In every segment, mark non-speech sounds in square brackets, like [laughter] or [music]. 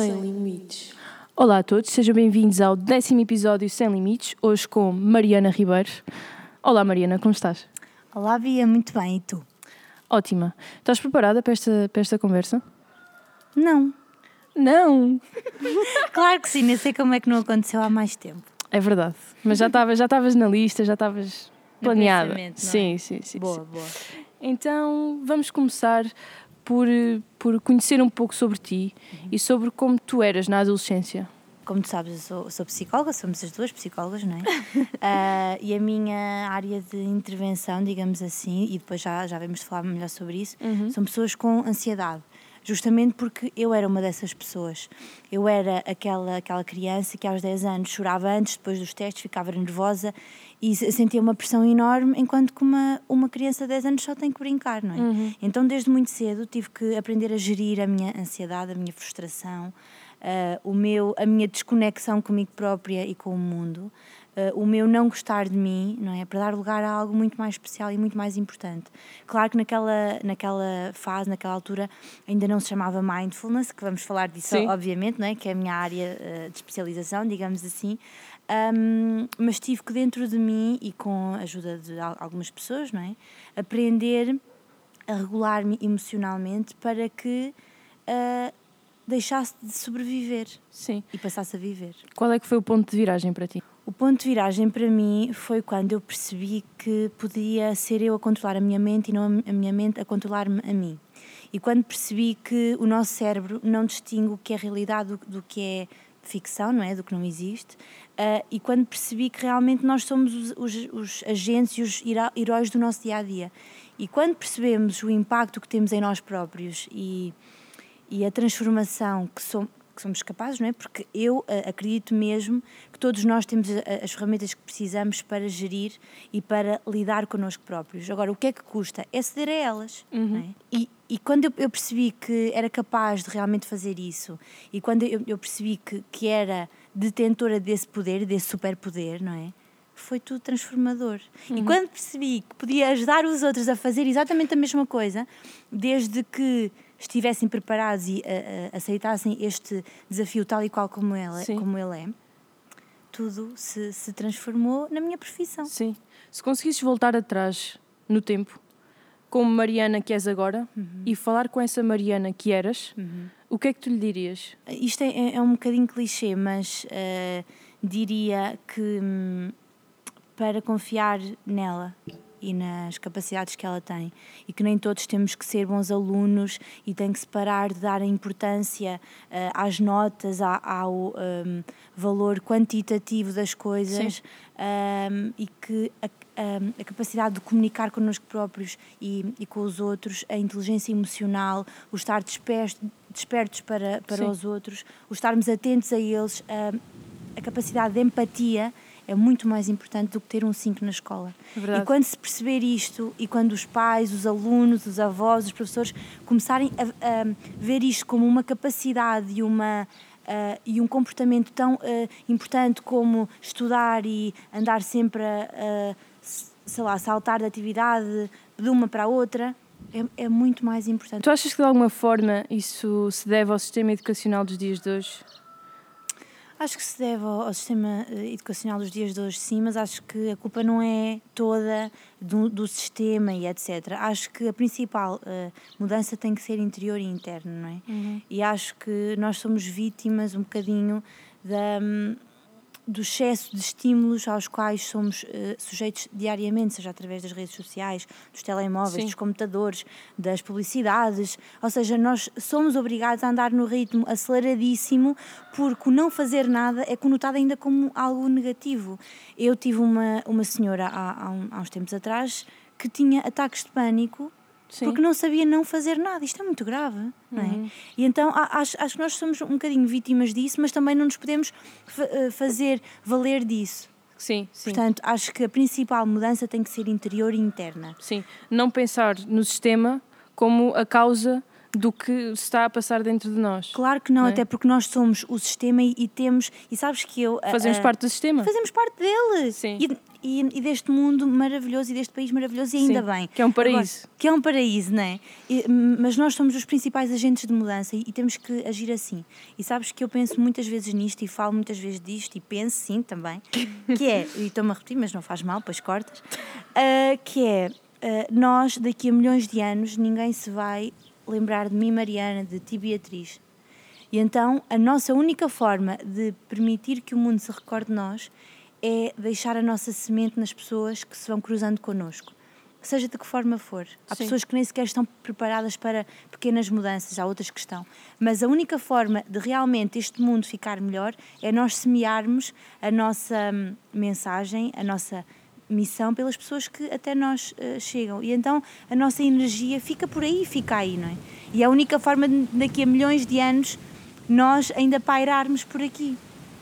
Sem limites. Olá a todos, sejam bem-vindos ao décimo episódio Sem Limites, hoje com Mariana Ribeiro. Olá Mariana, como estás? Olá Bia, muito bem, e tu? Ótima. Estás preparada para esta, para esta conversa? Não. Não! [laughs] Claro que sim, nem sei como é que não aconteceu há mais tempo. É verdade, mas já estavas já estavas na lista, já estavas planeada. é? sim, sim, sim. Boa, sim. boa. Então vamos começar por, por conhecer um pouco sobre ti Uhum. e sobre como tu eras na adolescência. Como tu sabes, eu sou, sou psicóloga, somos as duas psicólogas, não é? [laughs] Ah, e a minha área de intervenção, digamos assim, e depois já, já vamos falar melhor sobre isso, são pessoas com ansiedade. Justamente porque eu era uma dessas pessoas. Eu era aquela, aquela criança que aos 10 anos chorava antes, depois dos testes, ficava nervosa e se- sentia uma pressão enorme, enquanto que uma, uma criança de 10 anos só tem que brincar, não é? Então, desde muito cedo, tive que aprender a gerir a minha ansiedade, a minha frustração, ah, o meu, a minha desconexão comigo própria e com o mundo, ah, o meu não gostar de mim, não é? Para dar lugar a algo muito mais especial e muito mais importante. Claro que naquela, naquela fase, naquela altura, ainda não se chamava mindfulness, que vamos falar disso, Sim. obviamente, não é? Que é a minha área ah, de especialização, digamos assim. Ahm, mas tive que dentro de mim e com a ajuda de al- algumas pessoas, não é? Aprender a regular-me emocionalmente para que ah, deixasse de sobreviver Sim. e passasse a viver. Qual é que foi o ponto de viragem para ti? O ponto de viragem para mim foi quando eu percebi que podia ser eu a controlar a minha mente e não a minha mente a controlar-me a mim. E quando percebi que o nosso cérebro não distingue o que é realidade do, que é ficção, não é? Do que não existe. ah, e quando percebi que realmente nós somos os, os, os agentes e os heró- heróis do nosso dia a dia. E quando percebemos o impacto que temos em nós próprios e, e a transformação que, som- que somos capazes, não é? Porque eu ah, acredito mesmo que todos nós temos a- as ferramentas que precisamos para gerir e para lidar connosco próprios. Agora, o que é que custa? É ceder a elas. não é? E, e quando eu, percebi que era capaz de realmente fazer isso, e quando eu, eu percebi que, que era detentora desse poder, desse superpoder, não é? Foi tudo transformador. E quando percebi que podia ajudar os outros a fazer exatamente a mesma coisa, desde que estivessem preparados e a- a- aceitassem este desafio tal e qual como ele, Sim. como ele é, tudo se, se transformou na minha profissão. Sim. Se conseguisses voltar atrás no tempo, como Mariana que és agora, e falar com essa Mariana que eras, o que é que tu lhe dirias? Isto é, é um bocadinho clichê, mas eh, diria que hum, para confiar nela e nas capacidades que ela tem e que nem todos temos que ser bons alunos e tem que se parar de dar a importância eh, às notas, à- ao hum, valor quantitativo das coisas hum, e que a, hum, a capacidade de comunicar connosco próprios e, e com os outros, a inteligência emocional, o estar despertos, despertos para, para Sim. os outros, o estarmos atentos a eles, hum, a capacidade de empatia é muito mais importante do que ter um 5 na escola. É verdade. E quando se perceber isto e quando os pais, os alunos, os avós, os professores começarem a, a ver isto como uma capacidade e uma e um comportamento tão importante como estudar e andar sempre a, a, sei lá, saltar de atividade de uma para a outra, é, é muito mais importante. Tu achas que de alguma forma isso se deve ao sistema educacional dos dias de hoje? Acho que se deve ao, ao sistema eh, educacional dos dias de hoje, sim, mas acho que a culpa não é toda do, do sistema e etc. Acho que a principal eh, mudança tem que ser interior e interno, não é? E acho que nós somos vítimas um bocadinho da, hum, do excesso de estímulos aos quais somos eh, sujeitos diariamente, seja através das redes sociais, dos telemóveis, Sim. dos computadores, das publicidades. Ou seja, nós somos obrigados a andar no ritmo aceleradíssimo porque o não fazer nada é conotado ainda como algo negativo. Eu tive uma, uma senhora há, há, um- há uns tempos atrás que tinha ataques de pânico Sim. porque não sabia não fazer nada. Isto é muito grave, não é? E então a- acho, acho que nós somos um bocadinho vítimas disso, mas também não nos podemos eh, fazer valer disso. Sim, sim. Portanto, acho que a principal mudança tem que ser interior e interna. Sim, não pensar no sistema como a causa do que se está a passar dentro de nós. Claro que não, não é? até porque nós somos o sistema e, e, temos. E sabes que eu. Fazemos parte do sistema. Fazemos parte dele. Sim. E, e, e, deste mundo maravilhoso e deste país maravilhoso, e ainda Sim, bem. Que é um paraíso. Agora, que é um paraíso, não é? E, mas nós somos os principais agentes de mudança e, e, temos que agir assim. E sabes que eu penso muitas vezes nisto e falo muitas vezes disto e penso sim também, que é, e estou-me a repetir, mas não faz mal, pois cortas, uh, que é. Uh, nós, daqui a milhões de anos, ninguém se vai lembrar de mim, Mariana, de ti, Beatriz. E então, a nossa única forma de permitir que o mundo se recorde de nós é deixar a nossa semente nas pessoas que se vão cruzando connosco. Seja de que forma for. Há Sim. pessoas que nem sequer estão preparadas para pequenas mudanças, há outras que estão. Mas a única forma de realmente este mundo ficar melhor é nós semearmos a nossa hum, mensagem, a nossa missão pelas pessoas que até nós uh, chegam. E então a nossa energia fica por aí, fica aí, não é? E é a única forma de, daqui a milhões de anos nós ainda pairarmos por aqui.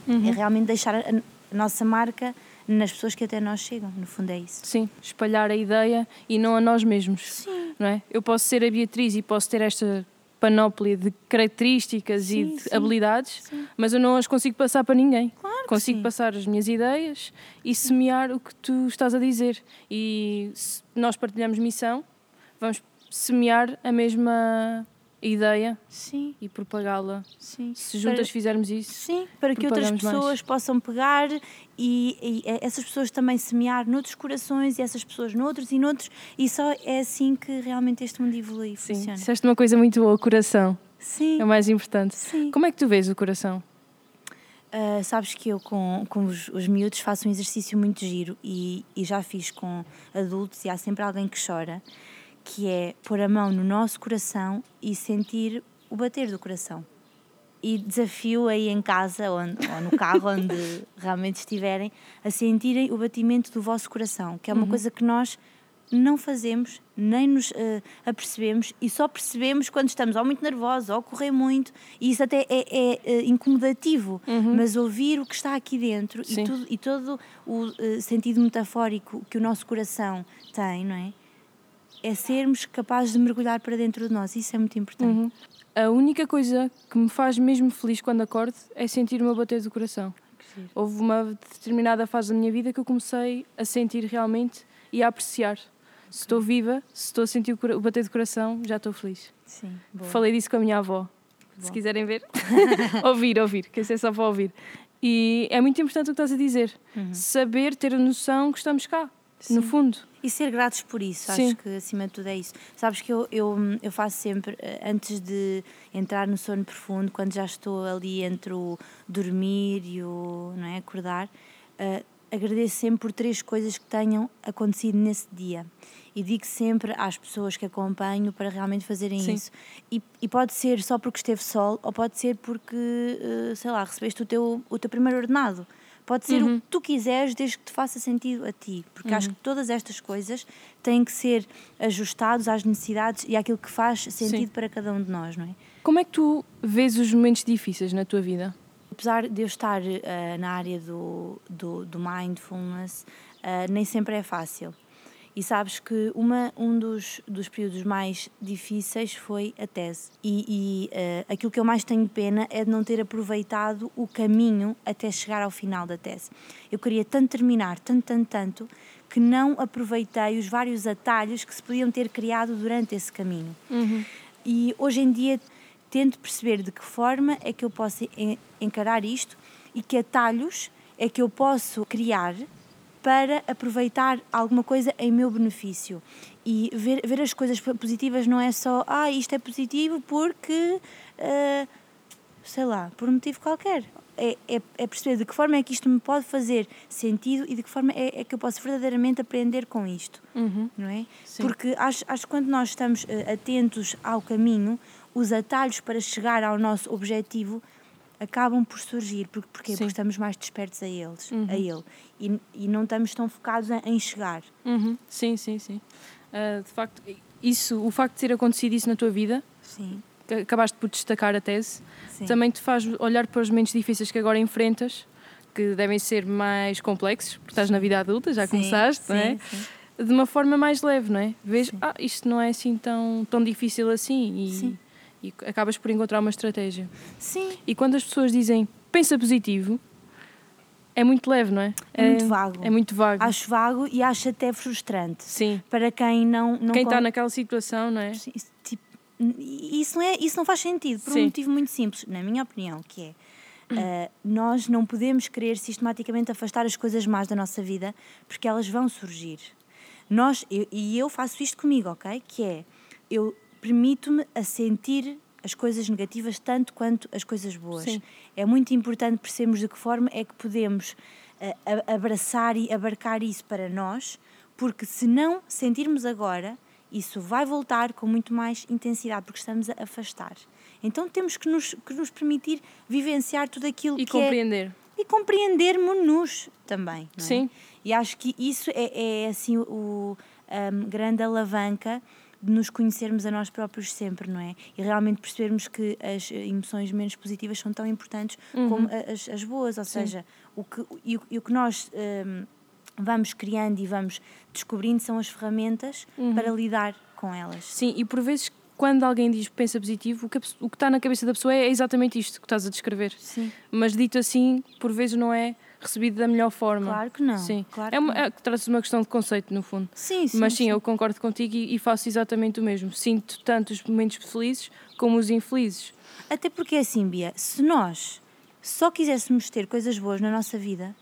Uhum. É realmente deixar a nossa marca nas pessoas que até nós chegam, no fundo é isso. Sim, espalhar a ideia e não a nós mesmos. Sim. Não é? Eu posso ser a Beatriz e posso ter esta panóplia de características sim, e de sim, habilidades, sim. mas eu não as consigo passar para ninguém. Claro consigo passar as minhas ideias e semear o que tu estás a dizer. E se nós partilhamos missão, vamos semear a mesma ideia sim. e propagá-la. Sim. Se juntas para, fizermos isso, sim, para que outras pessoas mais. possam pegar e, e, essas pessoas também semear noutros corações e essas pessoas noutros e noutros, e só é assim que realmente este mundo evolui e sim. funciona. Disseste uma coisa muito boa, o coração. Sim. É o mais importante. Sim. Como é que tu vês o coração? Uh, sabes que eu com, com os, os miúdos faço um exercício muito giro e, e já fiz com adultos e há sempre alguém que chora que é pôr a mão no nosso coração e sentir o bater do coração. E desafio aí em casa onde, ou no carro, onde [laughs] realmente estiverem, a sentirem o batimento do vosso coração, que é uma uhum. coisa que nós não fazemos, nem nos uh, apercebemos e só percebemos quando estamos ou muito nervosos ou correr muito, e isso até é, é uh, incomodativo, uhum. mas ouvir o que está aqui dentro e, tudo, e, todo o uh, sentido metafórico que o nosso coração tem, não é? É sermos capazes de mergulhar para dentro de nós. Isso é muito importante. Uhum. A única coisa que me faz mesmo feliz quando acordo é sentir o meu bater do coração. Houve uma determinada fase da minha vida que eu comecei a sentir realmente e a apreciar. Se estou viva, se estou a sentir o bater do coração, já estou feliz. Sim, Falei disso com a minha avó. Se quiserem ver, [laughs] ouvir, ouvir, que isso é só para ouvir. E é muito importante o que estás a dizer. Uhum. Saber, ter a noção que estamos cá, Sim. no fundo. E ser gratos por isso, Sim. acho que acima de tudo é isso. Sabes que eu, eu, eu faço sempre, eh, antes de entrar no sono profundo, quando já estou ali entre o dormir e o não é, acordar, uh, agradeço sempre por três coisas que tenham acontecido nesse dia. E digo sempre às pessoas que acompanho para realmente fazerem Sim. isso. E, e, pode ser só porque esteve sol, ou pode ser porque, uh, sei lá, recebeste o teu, o teu primeiro ordenado Pode ser uhum. o que tu quiseres, desde que te faça sentido a ti. Porque uhum. acho que todas estas coisas têm que ser ajustados às necessidades e àquilo que faz sentido Sim. para cada um de nós, não é? Como é que tu vês os momentos difíceis na tua vida? Apesar de eu estar uh, na área do, do, do mindfulness, uh, nem sempre é fácil. E sabes que uma, um dos, dos períodos mais difíceis foi a tese. E, e uh, aquilo que eu mais tenho pena é de não ter aproveitado o caminho até chegar ao final da tese. Eu queria tanto terminar, tanto, tanto, tanto, que não aproveitei os vários atalhos que se podiam ter criado durante esse caminho. Uhum. E hoje em dia tento perceber de que forma é que eu posso encarar isto e que atalhos é que eu posso criar para aproveitar alguma coisa em meu benefício. E ver, ver as coisas positivas não é só, ah, isto é positivo porque, uh, sei lá, por um motivo qualquer. É, é, é, perceber de que forma é que isto me pode fazer sentido e de que forma é, é que eu posso verdadeiramente aprender com isto. Uhum. Não é? Sim. Porque acho, acho que quando nós estamos uh, atentos ao caminho, os atalhos para chegar ao nosso objetivo acabam por surgir. Porque, porquê? Porque estamos mais despertos a eles, uhum. a ele. E, e não estamos tão focados em, chegar. Uhum. Sim, sim, sim. Uh, de facto, isso, o facto de ter acontecido isso na tua vida, sim. acabaste por destacar a tese, sim. também te faz olhar para os momentos difíceis que agora enfrentas, que devem ser mais complexos, porque estás na vida adulta, já sim, começaste, sim, não é? Sim. De uma forma mais leve, não é? Vês, ah, isto não é assim tão, tão difícil assim e, e acabas por encontrar uma estratégia. Sim. E quando as pessoas dizem pensa positivo, é muito leve, não é? É, muito vago. É muito vago. Acho vago e acho até frustrante. Sim. Para quem não. não quem está naquela situação, não é? Sim, tipo, isso, não é, isso não faz sentido, por Sim. um motivo muito simples, na minha opinião, que é. Uh, nós não podemos querer sistematicamente afastar as coisas más da nossa vida porque elas vão surgir. Nós, eu, e eu faço isto comigo, ok? Que é, eu permito-me a sentir as coisas negativas tanto quanto as coisas boas. Sim. É muito importante percebermos de que forma é que podemos uh, abraçar e abarcar isso para nós, porque se não sentirmos agora, isso vai voltar com muito mais intensidade, porque estamos a afastar. Então temos que nos, que nos permitir vivenciar tudo aquilo e que é compreender. É, e compreendermos-nos também. É? Sim. E acho que isso é, é assim o um, grande alavanca nos conhecermos a nós próprios sempre, não é? E realmente percebermos que as emoções menos positivas são tão importantes uhum. como as, as, boas, ou Sim. seja, o que, e, o, o que nós um, vamos criando e vamos descobrindo são as ferramentas uhum. para lidar com elas. Sim, e por vezes quando alguém diz pensa positivo, o que, o que está na cabeça da pessoa é exatamente isto que estás a descrever. Sim. Mas dito assim, por vezes não é recebido da melhor forma. Claro que não. Sim. Claro é, uma, é traz uma questão de conceito, no fundo. Sim, sim. Mas sim, sim. eu concordo contigo e, e, faço exatamente o mesmo. Sinto tanto os momentos felizes como os infelizes. Até porque é assim, Bia, se nós só quiséssemos ter coisas boas na nossa vida,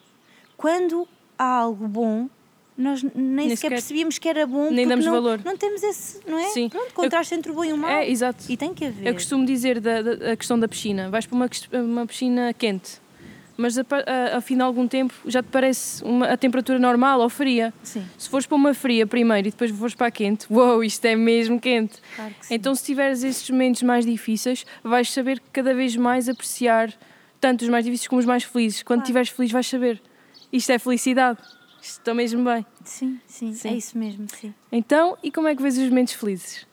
quando há algo bom, nós nem, nem sequer, sequer, percebíamos que era bom. Nem damos não, valor. Não temos esse, não é? Sim. Pronto, contraste entre o bom e o mau. É, exato. E tem que haver. Eu costumo dizer da, da a questão da piscina. Vais para uma, uma piscina quente, mas a, a, ao fim de algum tempo já te parece uma, a temperatura normal ou fria. Sim. Se fores para uma fria primeiro e depois fores para a quente, uou, wow, isto é mesmo quente. Claro então, se tiveres esses momentos mais difíceis, vais saber cada vez mais apreciar tanto os mais difíceis como os mais felizes. Quando claro. estiveres feliz, vais saber isto é felicidade. Estou mesmo bem. Sim, sim, sim, é isso mesmo, sim. Então, e como é que vês os momentos felizes?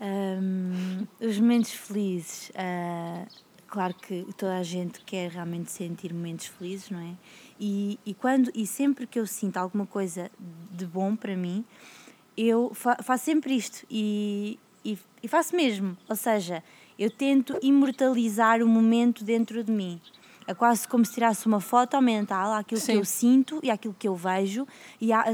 Um, os momentos felizes, uh, claro que toda a gente quer realmente sentir momentos felizes, não é? E, e, quando, e sempre que eu sinto alguma coisa de bom para mim, eu fa faço sempre isto e, e, e faço mesmo. Ou seja, eu tento imortalizar o momento dentro de mim. É quase como se tirasse uma foto mental àquilo Sim. que eu sinto e àquilo que eu vejo e a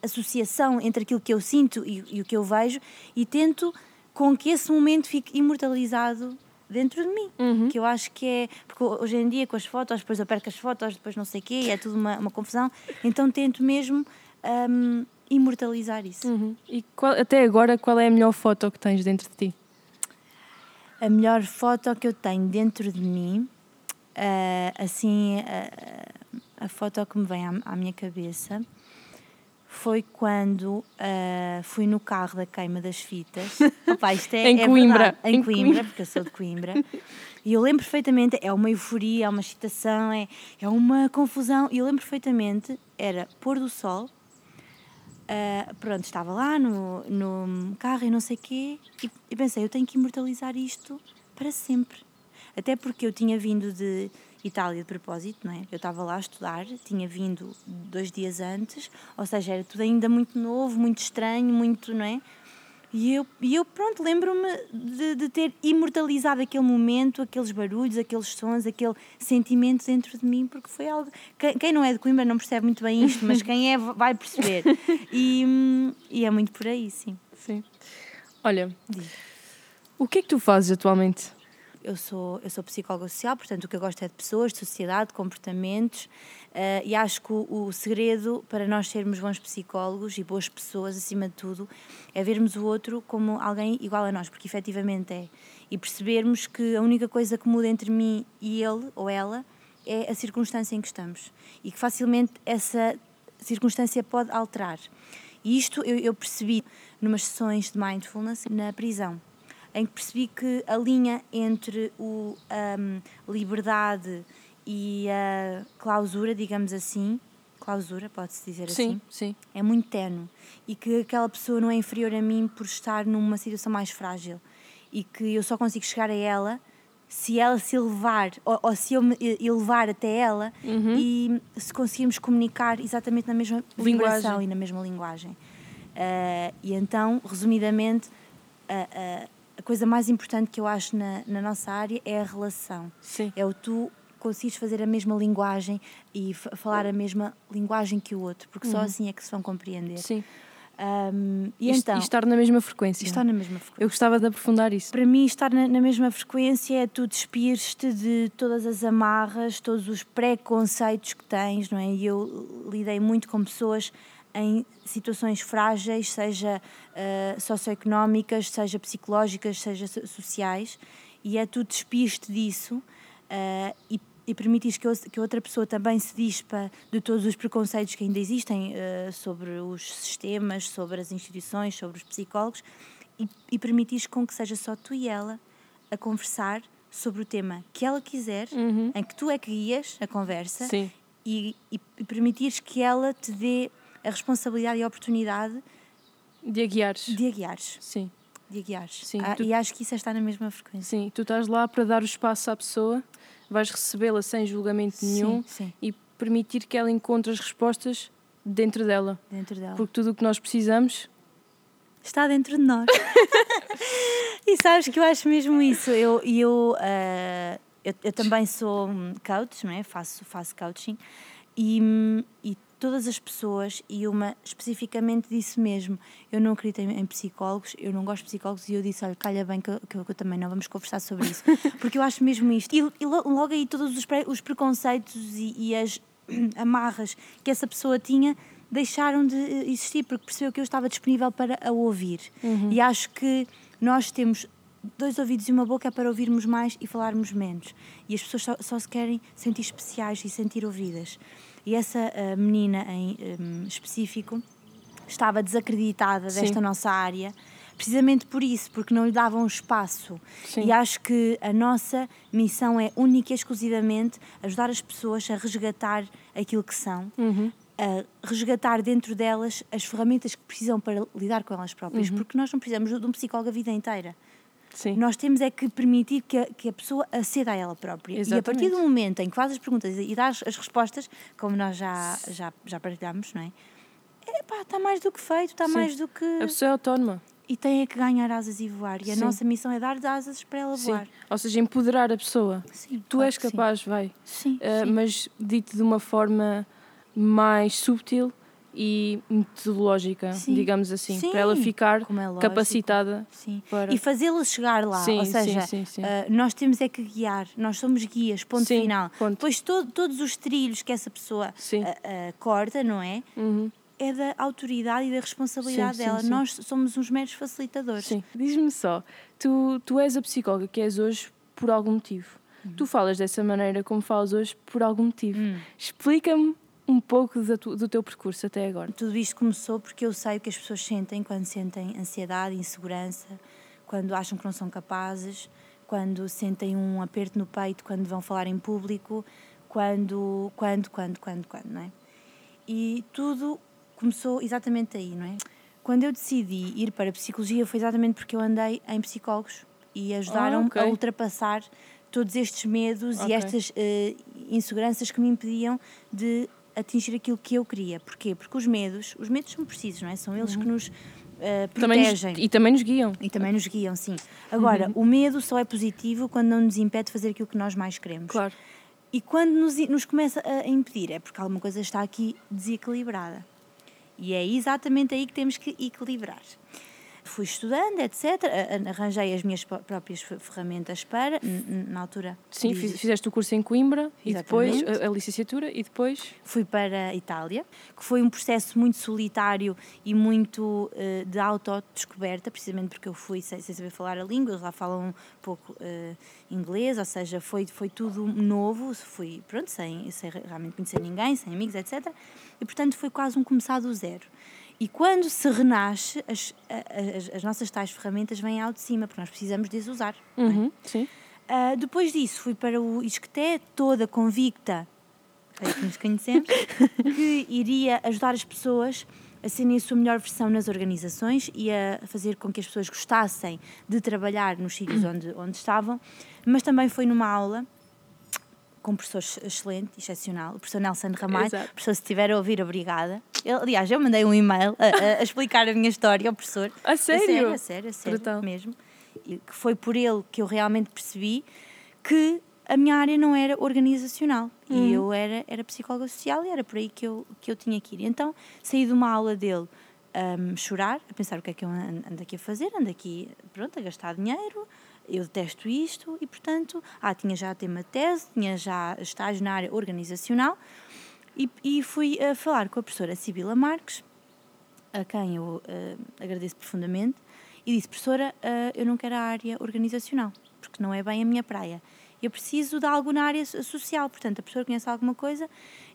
associação entre aquilo que eu sinto e, e o que eu vejo e tento com que esse momento fique imortalizado dentro de mim. Uhum. Que eu acho que é. Porque hoje em dia, com as fotos, depois eu perco as fotos, depois não sei o quê, é tudo uma, uma confusão. Então tento mesmo um, imortalizar isso. Uhum. E qual, até agora, qual é a melhor foto que tens dentro de ti? A melhor foto que eu tenho dentro de mim Uh, assim, uh, a foto que me vem à, à minha cabeça foi quando uh, fui no carro da queima das fitas. [laughs] Opa, isto é, em é Coimbra. Verdade, em, em Coimbra, Coimbra, porque eu sou de Coimbra. E eu lembro perfeitamente, é uma euforia, é uma excitação, é, é uma confusão. E eu lembro perfeitamente, era pôr do sol, uh, pronto, estava lá no, no carro e não sei o quê, e, e pensei, eu tenho que imortalizar isto para sempre. Até porque eu tinha vindo de Itália de propósito, não é? Eu estava lá a estudar, tinha vindo dois dias antes, ou seja, era tudo ainda muito novo, muito estranho, muito, não é? E eu, e eu pronto, lembro-me de, de, ter imortalizado aquele momento, aqueles barulhos, aqueles sons, aquele sentimento dentro de mim, porque foi algo. Quem, quem não é de Coimbra não percebe muito bem isto, mas quem é vai perceber. [laughs] E, e é muito por aí, sim. Sim. Olha, Diz. o que é que tu fazes atualmente? Eu sou, eu sou psicóloga social, portanto o que eu gosto é de pessoas, de sociedade, de comportamentos uh, e acho que o, o, segredo para nós sermos bons psicólogos e boas pessoas, acima de tudo, é vermos o outro como alguém igual a nós, porque efetivamente é. E percebermos que a única coisa que muda entre mim e ele ou ela é a circunstância em que estamos e que facilmente essa circunstância pode alterar. E isto eu, eu percebi numas sessões de mindfulness na prisão em que percebi que a linha entre o um, liberdade e a clausura, digamos assim, clausura, pode-se dizer sim, assim, sim. é muito tenue e que aquela pessoa não é inferior a mim por estar numa situação mais frágil e que eu só consigo chegar a ela se ela se elevar ou, ou se eu me elevar até ela uhum. e se conseguirmos comunicar exatamente na mesma linguagem e na mesma linguagem. Uh, e então, resumidamente, a coisa mais importante que eu acho na, na nossa área é a relação. Sim. É o tu conseguires fazer a mesma linguagem e falar a mesma linguagem que o outro, porque só assim é que se vão compreender. Sim. Um, e, E, então, e estar na mesma frequência. estar na mesma frequência. Eu gostava de aprofundar isso. Para mim, estar na, na mesma frequência é tu despires-te de todas as amarras, todos os preconceitos que tens, não é? E eu lidei muito com pessoas em situações frágeis, seja uh, socioeconómicas, seja psicológicas, seja so- sociais, e é tu despires-te disso uh, e, e que, que outra pessoa também se dispa de todos os preconceitos que ainda existem uh, sobre os sistemas, sobre as instituições, sobre os psicólogos, e, e permitires com que seja só tu e ela a conversar sobre o tema que ela quiser, em que tu é que guias a conversa Sim. e, e, e permitires que ela te dê a responsabilidade e a oportunidade De a guiares. de a guiares. Sim. De a guiares. Sim, Ah, tu- E acho que isso é estar na mesma frequência. Sim. Tu estás lá para dar o espaço à pessoa, vais recebê-la sem julgamento nenhum sim. e permitir que ela encontre as respostas dentro dela. Dentro dela. Porque tudo o que nós precisamos. está dentro de nós. [laughs] e sabes que eu acho mesmo isso. Eu, e eu, ah, eu, eu também sou hum, coach, não é? faço, faço coaching, e, hum, e todas as pessoas, e uma especificamente disse mesmo: eu não acredito em, em psicólogos, eu não gosto de psicólogos, e eu disse: olha, calha bem que eu, que eu- que eu também não, vamos conversar sobre isso. [laughs] Porque eu acho mesmo isto. E, e lo- logo aí todos os, pre- os preconceitos e, e as [clears throat] amarras que essa pessoa tinha deixaram de eh, existir porque percebeu que eu estava disponível para a ouvir. E acho que nós temos dois ouvidos e uma boca para ouvirmos mais e falarmos menos. E as pessoas só, só se querem sentir especiais e sentir ouvidas. E essa eh, menina em em específico estava desacreditada Sim. desta nossa área, precisamente por isso, porque não lhe davam espaço. Sim. E acho que a nossa missão é única e exclusivamente ajudar as pessoas a resgatar aquilo que são, a resgatar dentro delas as ferramentas que precisam para lidar com elas próprias, porque nós não precisamos de um psicólogo a vida inteira. Sim. Nós temos é que permitir que a, que a pessoa aceda a ela própria. E a partir Exatamente. do momento em que faz as perguntas e dá as, as respostas, como nós já, já, já partilhamos, não é? Epá, está mais do que feito, está Sim. mais do que. A pessoa é autónoma. E tem é que ganhar asas e voar. E a Sim. nossa missão é dar asas para ela Sim. voar. Ou seja, empoderar a pessoa. Sim, Tu és sim. capaz, vai. Sim, Uh, sim. mas dito de uma forma mais subtil e metodológica, Sim. digamos assim, Sim, para ela ficar é capacitada Sim. para. E fazê-la chegar lá. Sim, Ou sim, seja, sim, sim. ah, nós temos é que guiar. Nós somos guias, ponto Sim, final. ponto. Depois to- todos os trilhos que essa pessoa Sim. ah, ah, corta, não é? Uhum. É da autoridade e da responsabilidade Sim, sim, dela. sim. Nós somos uns meros facilitadores. Sim. Diz-me só, tu, tu és a psicóloga que és hoje por algum motivo. Uhum. Tu falas dessa maneira como falas hoje por algum motivo. Hum. Explica-me um pouco tu- do teu percurso até agora. Tudo isto começou porque eu sei o que as pessoas sentem quando sentem ansiedade, insegurança, quando acham que não são capazes, quando sentem um aperto no peito quando vão falar em público, quando, quando, quando, quando, quando, não é? E tudo começou exatamente aí, não é? Quando eu decidi ir para a psicologia foi exatamente porque eu andei em psicólogos e ajudaram-me ok. a ultrapassar todos estes medos Ok. e estas eh, inseguranças que me impediam de atingir aquilo que eu queria. Porquê? Porque os medos, os medos são precisos, não é? São eles que nos eh, Também nos, protegem. e também nos guiam. E também nos guiam, sim. Agora, o medo só é positivo quando não nos impede de fazer aquilo que nós mais queremos. Claro. E quando nos, nos começa a impedir, é porque alguma coisa está aqui desequilibrada. E é exatamente aí que temos que equilibrar. Fui estudando, etc. Arranjei as minhas pró- próprias fe- ferramentas para, na altura. Sim, diz- fiz- fizeste o curso em Coimbra e depois Exatamente. a, a licenciatura e depois. Fui para a Itália, que foi um processo muito solitário e muito eh, de autodescoberta, precisamente porque eu fui sem, sem saber falar a língua, eles lá falam um pouco eh, inglês, ou seja, foi, foi tudo novo, fui, pronto, sem, sem realmente conhecer ninguém, sem amigos, etc. E, portanto, foi quase um começar do zero. E quando se renasce, as, as, as nossas tais ferramentas vêm ao de cima, porque nós precisamos de as usar. é? Uhum, sim. Ah, depois disso, fui para o Isqueté, toda convicta, aí que nos conhecemos, [laughs] que iria ajudar as pessoas a serem a sua melhor versão nas organizações e a fazer com que as pessoas gostassem de trabalhar nos sítios [clears throat] onde, onde estavam, mas também foi numa aula com um professor ex- excelente, excepcional, o professor Nelson Ramalho. Exato. Professor, se estiver a ouvir, obrigada. Ele, aliás, eu mandei um e-mail a, a- explicar a minha história ao professor. A sério? A sério, a sério, a sério Brutal. mesmo. e que foi por ele que eu realmente percebi que a minha área não era organizacional uhum. e eu era, era psicóloga social e era por aí que eu, que eu tinha que ir. Então saí de uma aula dele a chorar, a pensar o que é que eu ando aqui a fazer, ando aqui pronto, a gastar dinheiro, eu detesto isto e portanto, ah, tinha já tema de tese, tinha já estágio na área organizacional e, e fui a falar com a professora Sibila Marques, a quem eu uh, agradeço profundamente, e disse, professora, uh, eu não quero a área organizacional, porque não é bem a minha praia eu preciso de algo na área social. Portanto, a professora conhece alguma coisa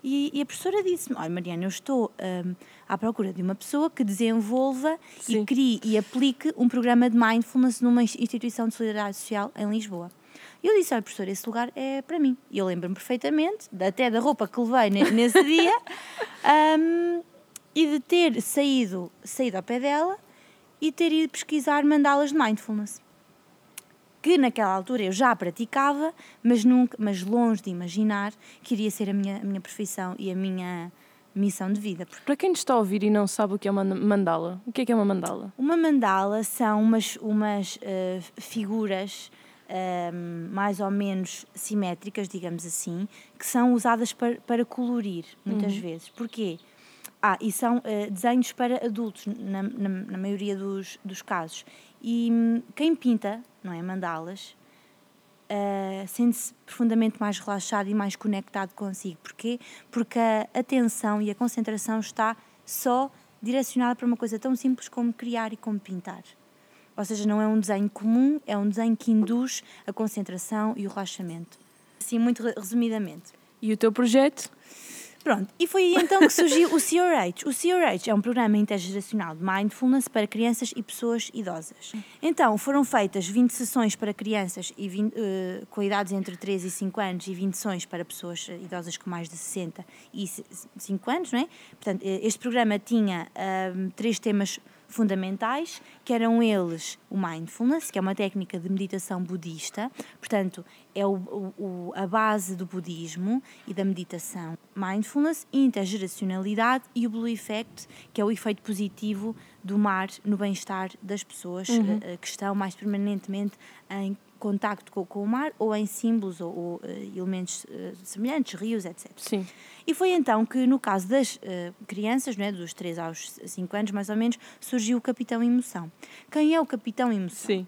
e, e a professora disse-me: Olha, Mariana, eu estou um, à procura de uma pessoa que desenvolva Sim. e crie e aplique um programa de mindfulness numa instituição de solidariedade social em Lisboa. E eu disse: Olha, professora, esse lugar é para mim. E eu lembro-me perfeitamente, até da roupa que levei nesse dia, [laughs] um, e de ter saído, saído ao pé dela e ter ido pesquisar mandalas de mindfulness que naquela altura eu já praticava, mas, nunca, mas longe de imaginar que iria ser a minha, a minha profissão e a minha missão de vida. Para quem está a ouvir e não sabe o que é uma mandala, o que é que é uma mandala? Uma mandala são umas, umas uh, figuras uh, mais ou menos simétricas, digamos assim, que são usadas para, para colorir, muitas uhum. vezes. Porquê? Ah, e são uh, desenhos para adultos, na, na, na maioria dos, dos casos. E hum, quem pinta, não é? Mandalas, uh, sente-se profundamente mais relaxado e mais conectado consigo. Porquê? Porque a atenção e a concentração está só direcionada para uma coisa tão simples como criar e como pintar. Ou seja, não é um desenho comum, é um desenho que induz a concentração e o relaxamento. Assim, muito resumidamente. E o teu projeto? Pronto, e foi aí então que surgiu o CRH. O CRH é um programa intergeracional de mindfulness para crianças e pessoas idosas. Então, foram feitas 20 sessões para crianças e 20, uh, eh, com idades entre 3 e 5 anos e 20 sessões para pessoas idosas com mais de 60 e 5 anos, não é? Portanto, eh, este programa tinha uh, três temas fundamentais, que eram eles o mindfulness, que é uma técnica de meditação budista, portanto, é o, o, a base do budismo e da meditação. Mindfulness, intergeracionalidade e o Blue Effect, que é o efeito positivo do mar no bem-estar das pessoas uhum. Eh, que estão mais permanentemente em contacto com, com o mar ou em símbolos ou, ou uh, elementos uh, semelhantes, rios, etc. Sim. E foi então que, no caso das uh, crianças, não é, dos 3 aos 5 anos mais ou menos, surgiu o Capitão Emoção. Quem é o Capitão Emoção? Sim.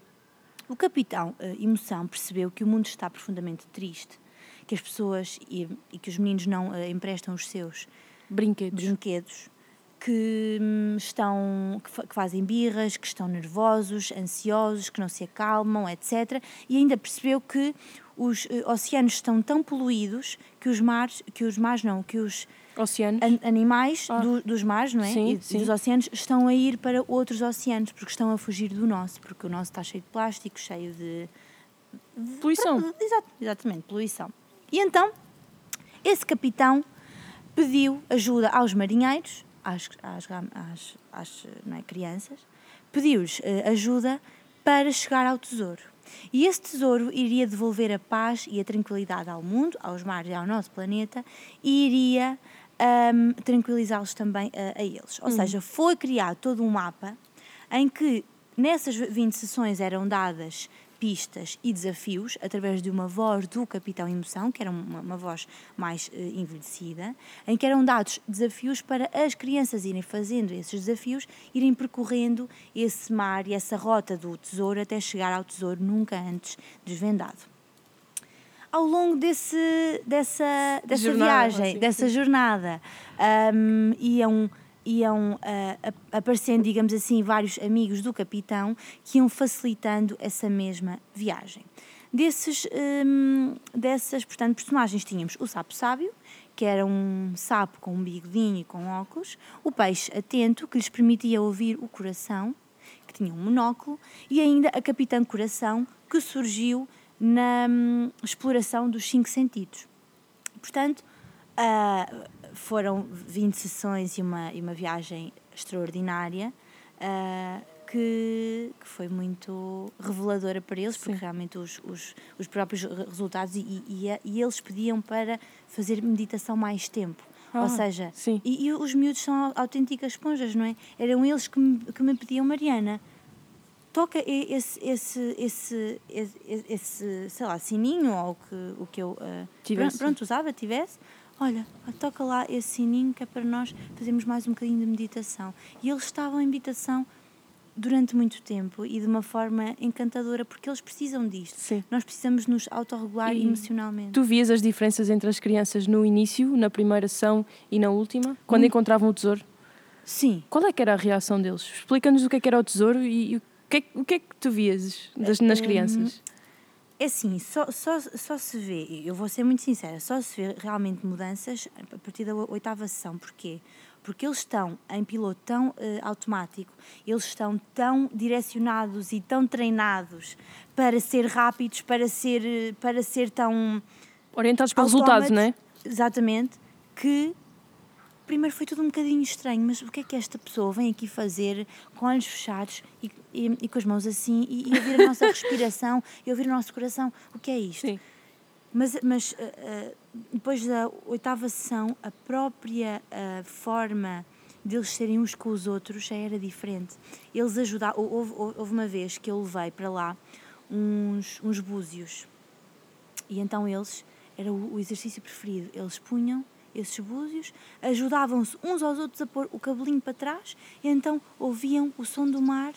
O Capitão Emoção percebeu que o mundo está profundamente triste, que as pessoas e, e que os meninos não emprestam os seus brinquedos. brinquedos que hum, estão que fazem birras, que estão nervosos, ansiosos, que não se acalmam, etc. E ainda percebeu que os uh, oceanos estão tão poluídos que os mares, que os mares não, que os oceanos an animais ah. do, dos mares, não é? Sim, e, sim. dos oceanos estão a ir para outros oceanos porque estão a fugir do nosso, porque o nosso está cheio de plástico, cheio de poluição. Exato, exatamente, poluição. E então esse capitão pediu ajuda aos marinheiros às, às, às, às é, crianças, pediu-lhes uh, ajuda para chegar ao tesouro. E esse tesouro iria devolver a paz e a tranquilidade ao mundo, aos mares e ao nosso planeta, e iria um, tranquilizá-los também uh, a eles. Ou uhum. seja, foi criado todo um mapa em que nessas 20 sessões eram dadas pistas e desafios através de uma voz do Capitão Emoção, que era uma, uma voz mais uh, envelhecida, em que eram dados desafios para as crianças irem fazendo esses desafios, irem percorrendo esse mar e essa rota do tesouro até chegar ao tesouro nunca antes desvendado ao longo desse, dessa, dessa jornada, viagem, assim. dessa jornada, um, iam iam uh, aparecendo, digamos assim, vários amigos do capitão que iam facilitando essa mesma viagem. Desses, um, dessas, portanto, personagens tínhamos o sapo sábio, que era um sapo com um bigodinho e com óculos, o peixe atento, que lhes permitia ouvir o coração, que tinha um monóculo, e ainda a capitã coração, que surgiu na hum, exploração dos cinco sentidos. Portanto, uh, foram 20 sessões e uma, e uma viagem extraordinária uh, que, que, foi muito reveladora para eles, Sim. porque realmente os, os, os próprios resultados e, e, e, eles pediam para fazer meditação mais tempo. Ah, Ou seja, e, e, os miúdos são autênticas esponjas, não é? Eram eles que me, que me pediam, Mariana, toca esse, esse, esse, esse, esse sei lá, sininho ou o que, o que eu uh, pronto, pronto, usava, tivesse. Olha, toca lá esse sininho que é para nós fazermos mais um bocadinho de meditação. E eles estavam em meditação durante muito tempo e de uma forma encantadora porque eles precisam disto. Sim. Nós precisamos nos autorregular e emocionalmente. Tu vias as diferenças entre as crianças no início, na primeira ação e na última, quando hum. encontravam o tesouro? Sim. Qual é que era a reação deles? Explica-nos o que é que era o tesouro e, e o, que é, o que é que tu vias das, nas hum, crianças? É assim, só, só, só se vê, eu vou ser muito sincera, só se vê realmente mudanças a partir da oitava sessão. Porquê? Porque eles estão em piloto tão uh, automático, eles estão tão direcionados e tão treinados para ser rápidos, para ser, para ser tão. Orientados para resultados, não é? Exatamente, que primeiro foi tudo um bocadinho estranho, mas o que é que esta pessoa vem aqui fazer com olhos fechados e, e, e com as mãos assim e, e ouvir a [laughs] nossa respiração e ouvir o nosso coração? O que é isto? Sim. Mas, mas uh, uh, depois da oitava sessão, a própria uh, forma deles serem uns com os outros já era diferente. Eles ajudavam. Houve, houve uma vez que eu levei para lá uns, uns búzios e então eles. Era o, o exercício preferido. Eles punham esses búzios, ajudavam-se uns aos outros a pôr o cabelinho para trás e então ouviam o som do mar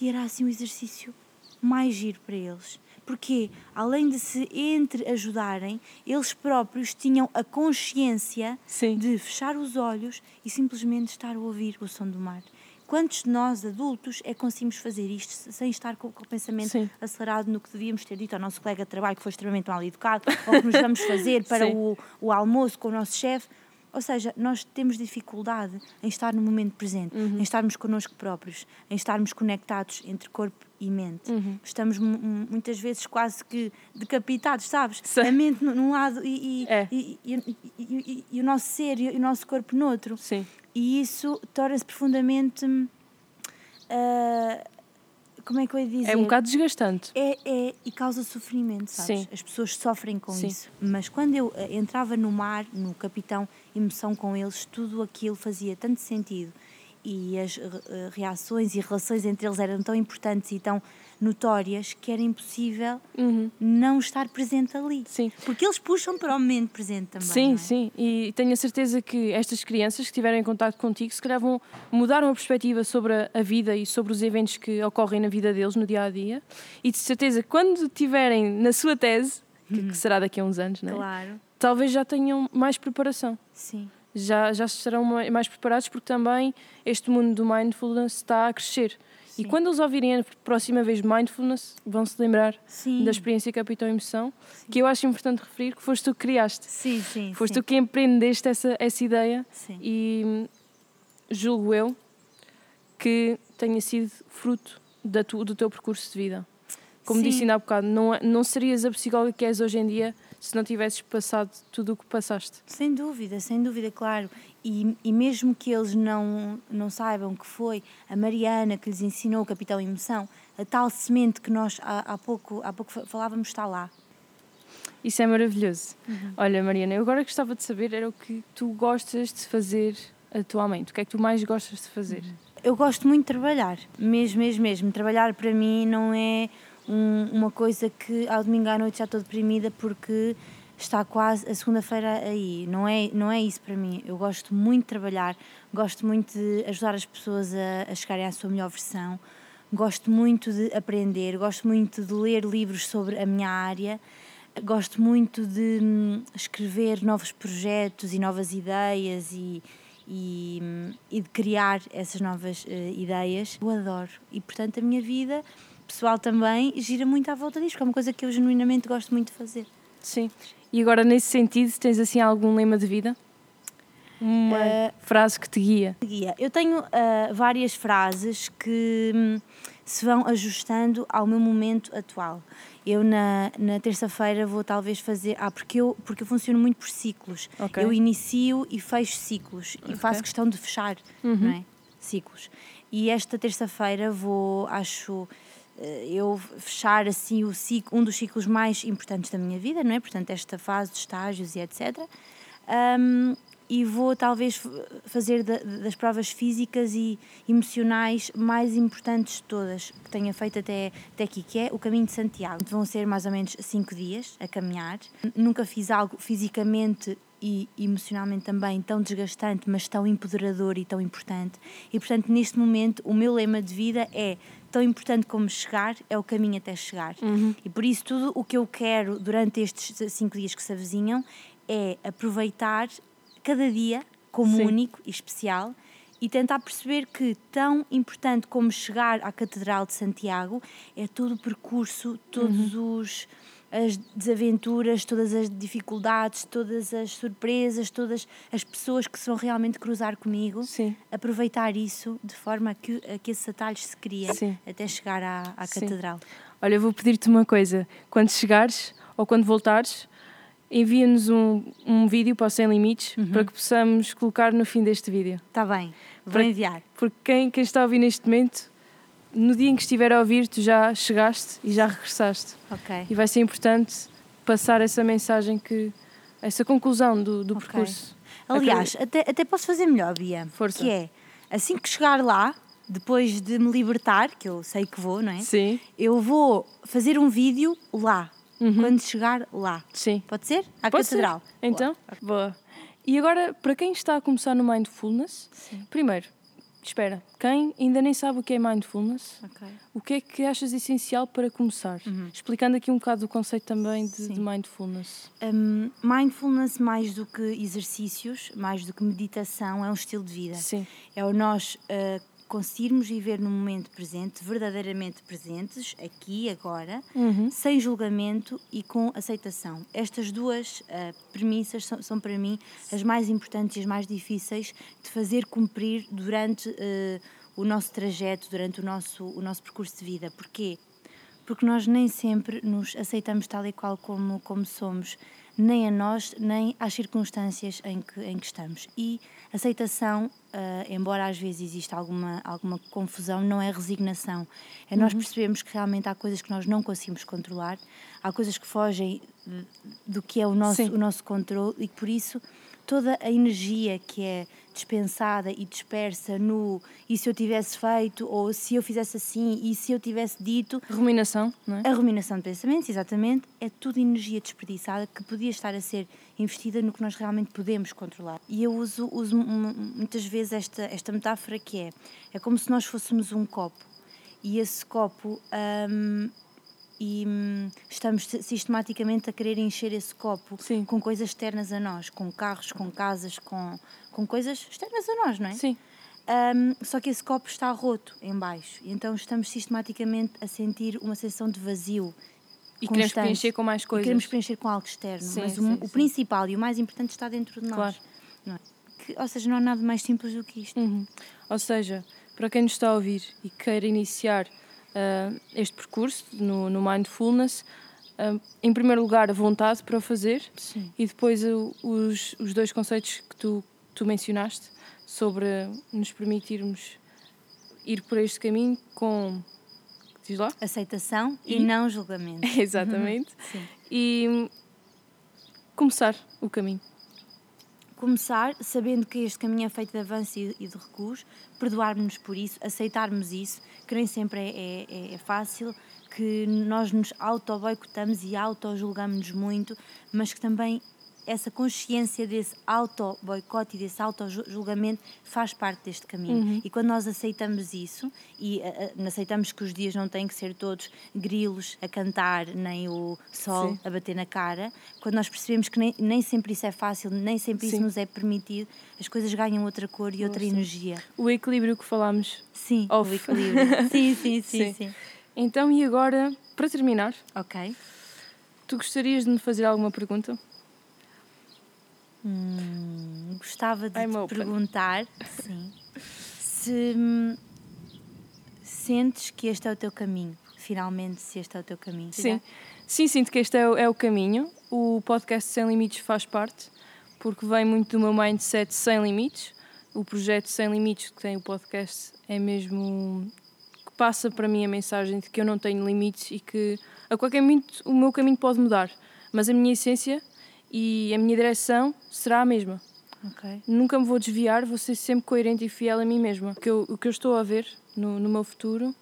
e era assim o exercício mais giro para eles. Porque, além de se entre ajudarem, eles próprios tinham a consciência Sim. de fechar os olhos e simplesmente estar a ouvir o som do mar. Quantos de nós, adultos, é que conseguimos fazer isto sem estar com, com o pensamento Sim. acelerado no que devíamos ter dito ao nosso colega de trabalho que foi extremamente mal educado, ou que nos vamos [laughs] fazer para o, o almoço com o nosso chefe? Ou seja, nós temos dificuldade em estar no momento presente, uhum. em estarmos connosco próprios, em estarmos conectados entre corpo e mente. Uhum. Estamos muitas vezes quase que decapitados, sabes? Sim. A mente num lado e, e, é. e, e, o nosso ser e o nosso corpo no outro. Sim. E isso torna-se profundamente. Uh, como é que eu ia dizer? É um bocado desgastante. É, é e causa sofrimento, sabes? Sim. As pessoas sofrem com Sim. isso. Mas quando eu eh, entrava no mar, no capitão, emoção com eles, tudo aquilo fazia tanto sentido e as eh, reações e relações entre eles eram tão importantes e tão notórias que era impossível uhum. não estar presente ali. Sim. Porque eles puxam para o momento presente também. Sim, é? sim. E tenho a certeza que estas crianças que estiverem em contato contigo, se calhar vão mudar uma perspectiva sobre a vida e sobre os eventos que ocorrem na vida deles no dia a dia. E de certeza, quando estiverem na sua tese, que, que será daqui a uns anos, não é? Claro. Talvez já tenham mais preparação. Sim já, já estarão mais preparados porque também este mundo do mindfulness está a crescer. Sim. E quando eles ouvirem a próxima vez mindfulness, vão se lembrar sim. da experiência Capitão Emoção, sim. que eu acho importante referir que foste tu que criaste. Sim, sim. Foste tu que empreendeste essa, essa ideia e hum, julgo eu que tenha sido fruto da tu, do teu percurso de vida. Como disse ainda há bocado, não, é, não serias a psicóloga que és hoje em dia se não tivesses passado tudo o que passaste. Sem dúvida, sem dúvida, claro. E, e mesmo que eles não, não saibam que foi a Mariana que lhes ensinou o Capitão Emoção, a tal semente que nós há, há, pouco, há pouco falávamos está lá. Isso é maravilhoso. Uhum. Olha, Mariana, eu agora gostava de saber era o que tu gostas de fazer atualmente. O que é que tu mais gostas de fazer? Uhum. Eu gosto muito de trabalhar, mesmo, mesmo, mesmo. Trabalhar para mim não é um, uma coisa que ao domingo à noite já estou deprimida porque está quase a segunda-feira aí. Não é, não é isso para mim. Eu gosto muito de trabalhar, gosto muito de ajudar as pessoas a, a chegarem à sua melhor versão, gosto muito de aprender, gosto muito de ler livros sobre a minha área, gosto muito de hum, escrever novos projetos e novas ideias e, e, hum, e de criar essas novas uh, ideias. Eu adoro. E portanto a minha vida pessoal também gira muito à volta disto, que é uma coisa que eu genuinamente gosto muito de fazer. Sim. E agora, nesse sentido, tens assim algum lema de vida? Uma uh, frase que te guia? guia. Eu tenho uh, várias frases que hum, se vão ajustando ao meu momento atual. Eu na, na terça-feira vou talvez fazer. Ah, porque eu, porque eu funciono muito por ciclos. Okay. Eu inicio e fecho ciclos okay. e faço questão de fechar uhum. não é? ciclos. E esta terça-feira vou, acho eu fechar assim o ciclo, um dos ciclos mais importantes da minha vida, não é? Portanto, esta fase de estágios e etc. Um, e vou talvez fazer das provas físicas e emocionais mais importantes de todas que tenha feito até, até aqui, que é o caminho de Santiago. Vão ser mais ou menos cinco dias a caminhar. Nunca fiz algo fisicamente e emocionalmente também tão desgastante, mas tão empoderador e tão importante. E portanto, neste momento, o meu lema de vida é tão importante como chegar é o caminho até chegar. Uhum. E por isso, tudo o que eu quero durante estes cinco dias que se avizinham é aproveitar cada dia como Sim. único e especial e tentar perceber que tão importante como chegar à Catedral de Santiago é todo o percurso, todos uhum. os as desaventuras, todas as dificuldades, todas as surpresas, todas as pessoas que se vão realmente cruzar comigo, Sim. aproveitar isso de forma a que, a que esses atalhos se criem Sim. até chegar à, à catedral. Olha, eu vou pedir-te uma coisa: quando chegares ou quando voltares, envia-nos um, um vídeo para o Sem Limites uhum. para que possamos colocar no fim deste vídeo. Está bem, vou para, enviar. Porque quem, quem está a ouvir neste momento, no dia em que estiver a ouvir, tu já chegaste e já regressaste. Ok. E vai ser importante passar essa mensagem que. essa conclusão do, do okay. percurso. Aliás, até, até posso fazer melhor, Bia. Força. Que é, assim que chegar lá, depois de me libertar, que eu sei que vou, não é? Sim. Eu vou fazer um vídeo lá uhum. quando chegar lá. Sim. Pode ser? À Pode catedral. Ser. Então, boa. boa. E agora, para quem está a começar no Mindfulness, Sim. primeiro, espera, quem ainda nem sabe o que é Mindfulness, okay. o que é que achas essencial para começar? Uhum. Explicando aqui um bocado o conceito também de, de Mindfulness. Um, mindfulness, mais do que exercícios, mais do que meditação, é um estilo de vida. Sim. É o nós uh, conseguirmos viver no momento presente, verdadeiramente presentes, aqui, agora, uhum. sem julgamento e com aceitação. Estas duas uh, premissas são, são, para mim as mais importantes e as mais difíceis de fazer cumprir durante uh, o nosso trajeto, durante o nosso, o nosso percurso de vida. Porquê? Porque nós nem sempre nos aceitamos tal e qual como, como somos nem a nós, nem às circunstâncias em que, em que estamos. E aceitação, uh, embora às vezes exista alguma, alguma confusão, não é resignação. É nós uhum. percebemos que realmente há coisas que nós não conseguimos controlar, há coisas que fogem do que é o nosso, o nosso controle e que por isso toda a energia que é dispensada e dispersa no e se eu tivesse feito, ou se eu fizesse assim, e se eu tivesse dito. Ruminação, não é? A ruminação de pensamentos, exatamente, é tudo energia desperdiçada que podia estar a ser investida no que nós realmente podemos controlar. E eu uso, uso muitas vezes esta, esta metáfora que é: é como se nós fôssemos um copo e esse copo. Hum, e hum, estamos sistematicamente a querer encher esse copo Sim. com coisas externas a nós, com carros, com casas, com, com coisas externas a nós, não é? Sim. Um, só que esse copo está roto em baixo, então estamos sistematicamente a sentir uma sensação de vazio. E constante. queremos preencher com mais coisas. E queremos preencher com algo externo, sim, mas sim, o, o, principal e o mais importante está dentro de nós. Claro. É? Que, ou seja, não há nada mais simples do que isto. Uhum. Ou seja, para quem nos está a ouvir e queira iniciar uh, este percurso no, no mindfulness. Uh, em primeiro lugar, a vontade para o fazer Sim. e depois uh, os, os dois conceitos que tu, tu mencionaste sobre nos permitirmos ir por este caminho com diz lá? aceitação e, e não julgamento. [laughs] Exatamente. e começar o caminho começar sabendo que este caminho é feito de avanço e de recuos, perdoarmos-nos por isso, aceitarmos isso, que nem sempre é, é, é fácil, que nós nos auto-boicotamos e auto-julgamos muito, mas que também essa consciência desse auto-boicote e desse auto-julgamento faz parte deste caminho. Uhum. E quando nós aceitamos isso, e uh, aceitamos que os dias não têm que ser todos grilos a cantar, nem o sol Sim. a bater na cara, quando nós percebemos que nem, nem sempre isso é fácil, nem sempre Sim. isso nos é permitido, as coisas ganham outra cor e outra energia. O equilíbrio que falámos. Sim, Off. o equilíbrio. [laughs] sim, sim, sim, sim, sim. Então, e agora, para terminar, ok. Tu gostarias de me fazer alguma pergunta? Hum, gostava de te perguntar sim, se hum, sentes que este é o teu caminho, finalmente, se este é o teu caminho. Sim, sim sinto que este é o, é o caminho. O podcast Sem Limites faz parte, porque vem muito do meu mindset sem limites. O projeto Sem Limites, que tem o podcast, é mesmo que passa para mim a mensagem de que eu não tenho limites e que a qualquer momento o meu caminho pode mudar, mas a minha essência e a minha direção será a mesma. Ok. Nunca me vou desviar, vou ser sempre coerente e fiel a mim mesma. O que eu, o que eu estou a ver no, no meu futuro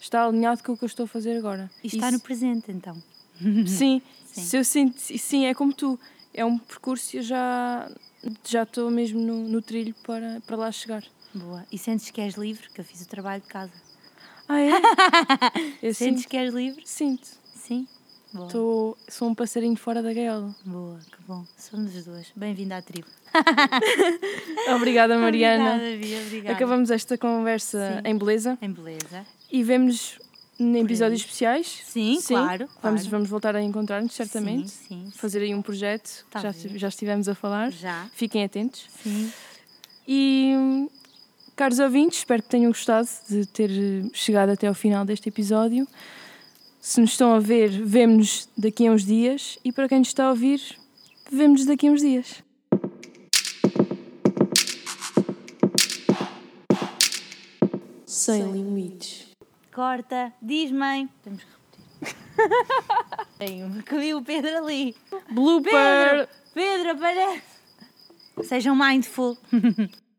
está alinhado com o que eu estou a fazer agora. E está Isso- no presente, então. [laughs] Sim, Sim. se eu sinto, sim, é como tu. É um percurso e eu já já estou mesmo no, no trilho para, para lá chegar. Boa. E sentes que és livre? Que eu fiz o trabalho de casa. Ah, é? [laughs] eu Sentes sinto. que és livre? Sinto. Sim. Boa. Estou, sou um passarinho fora da gaiola. Boa, que bom. Somos os dois. Bem-vinda à tribo. [laughs] Obrigada, Mariana. Obrigada, Bia, obrigada. Acabamos esta conversa Sim. em beleza Em beleza. e vemos em episódios especiais. Sim, claro, Vamos, claro. vamos voltar a encontrar-nos, certamente. Sim, sim. Fazer aí um projeto Tá já, bem. já estivemos a falar. Já. Fiquem atentos. Sim. E, caros ouvintes, espero que tenham gostado de ter chegado até ao final deste episódio. Se nos estão a ver, vemo-nos daqui a uns dias. E para quem nos está a ouvir, vemo-nos daqui a uns dias. Sem limites. Corta. Diz, mãe. Temos que repetir. [laughs] Tenho. Que vi o Pedro ali. Blooper! Pedro! Pedro, aparece! Sejam mindful. [laughs]